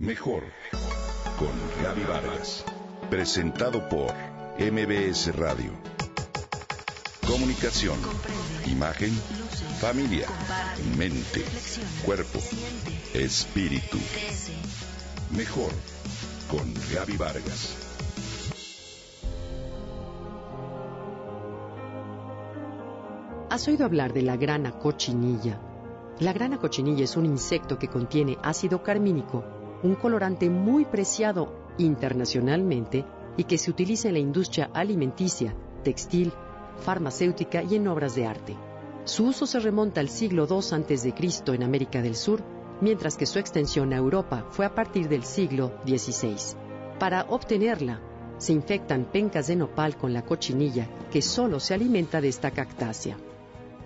Mejor con Gaby Vargas. Presentado por MBS Radio. Comunicación, imagen, familia, mente, cuerpo, espíritu. Mejor con Gaby Vargas. ¿Has oído hablar de la grana cochinilla? La grana cochinilla es un insecto que contiene ácido carmínico un colorante muy preciado internacionalmente y que se utiliza en la industria alimenticia, textil, farmacéutica y en obras de arte. Su uso se remonta al siglo II a.C. en América del Sur, mientras que su extensión a Europa fue a partir del siglo XVI. Para obtenerla, se infectan pencas de nopal con la cochinilla, que solo se alimenta de esta cactácea.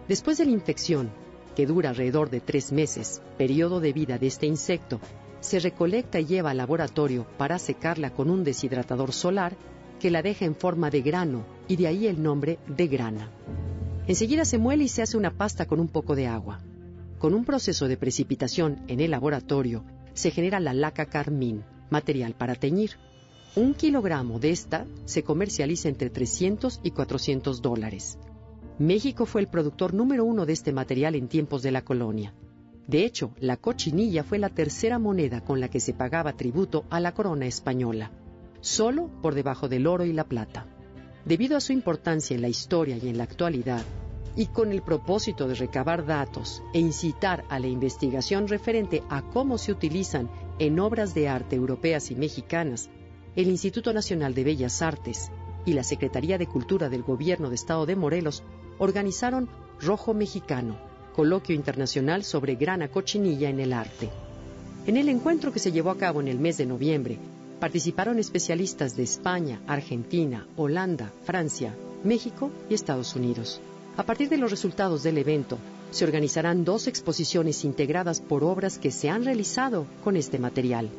Después de la infección, que dura alrededor de tres meses, periodo de vida de este insecto, se recolecta y lleva al laboratorio para secarla con un deshidratador solar que la deja en forma de grano y de ahí el nombre de grana. Enseguida se muele y se hace una pasta con un poco de agua. Con un proceso de precipitación en el laboratorio se genera la laca carmín, material para teñir. Un kilogramo de esta se comercializa entre 300 y 400 dólares. México fue el productor número uno de este material en tiempos de la colonia. De hecho, la cochinilla fue la tercera moneda con la que se pagaba tributo a la corona española, solo por debajo del oro y la plata. Debido a su importancia en la historia y en la actualidad, y con el propósito de recabar datos e incitar a la investigación referente a cómo se utilizan en obras de arte europeas y mexicanas, el Instituto Nacional de Bellas Artes y la Secretaría de Cultura del Gobierno de Estado de Morelos organizaron Rojo Mexicano, coloquio internacional sobre grana cochinilla en el arte. En el encuentro que se llevó a cabo en el mes de noviembre, participaron especialistas de España, Argentina, Holanda, Francia, México y Estados Unidos. A partir de los resultados del evento, se organizarán dos exposiciones integradas por obras que se han realizado con este material.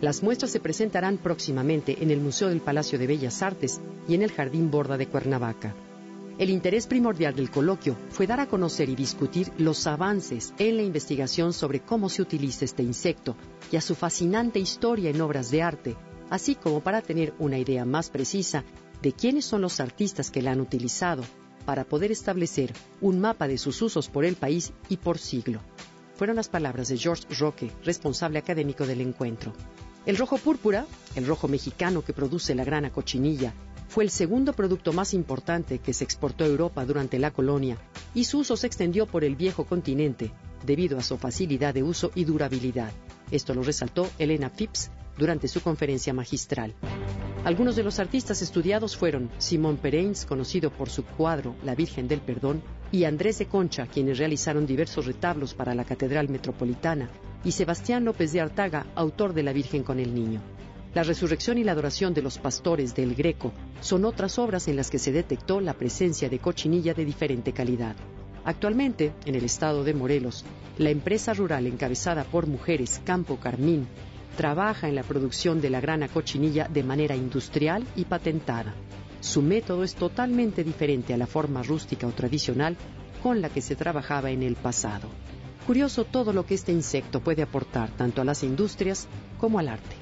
Las muestras se presentarán próximamente en el Museo del Palacio de Bellas Artes y en el Jardín Borda de Cuernavaca. El interés primordial del coloquio fue dar a conocer y discutir los avances en la investigación sobre cómo se utiliza este insecto y a su fascinante historia en obras de arte, así como para tener una idea más precisa de quiénes son los artistas que la han utilizado para poder establecer un mapa de sus usos por el país y por siglo. Fueron las palabras de George Roque, responsable académico del encuentro. El rojo púrpura, el rojo mexicano que produce la grana cochinilla, fue el segundo producto más importante que se exportó a Europa durante la colonia y su uso se extendió por el viejo continente debido a su facilidad de uso y durabilidad. Esto lo resaltó Elena Phipps durante su conferencia magistral. Algunos de los artistas estudiados fueron Simón Pereins, conocido por su cuadro La Virgen del Perdón, y Andrés de Concha, quienes realizaron diversos retablos para la Catedral Metropolitana, y Sebastián López de Artaga, autor de La Virgen con el Niño. La resurrección y la adoración de los pastores del Greco son otras obras en las que se detectó la presencia de cochinilla de diferente calidad. Actualmente, en el estado de Morelos, la empresa rural encabezada por mujeres Campo Carmín trabaja en la producción de la grana cochinilla de manera industrial y patentada. Su método es totalmente diferente a la forma rústica o tradicional con la que se trabajaba en el pasado. Curioso todo lo que este insecto puede aportar tanto a las industrias como al arte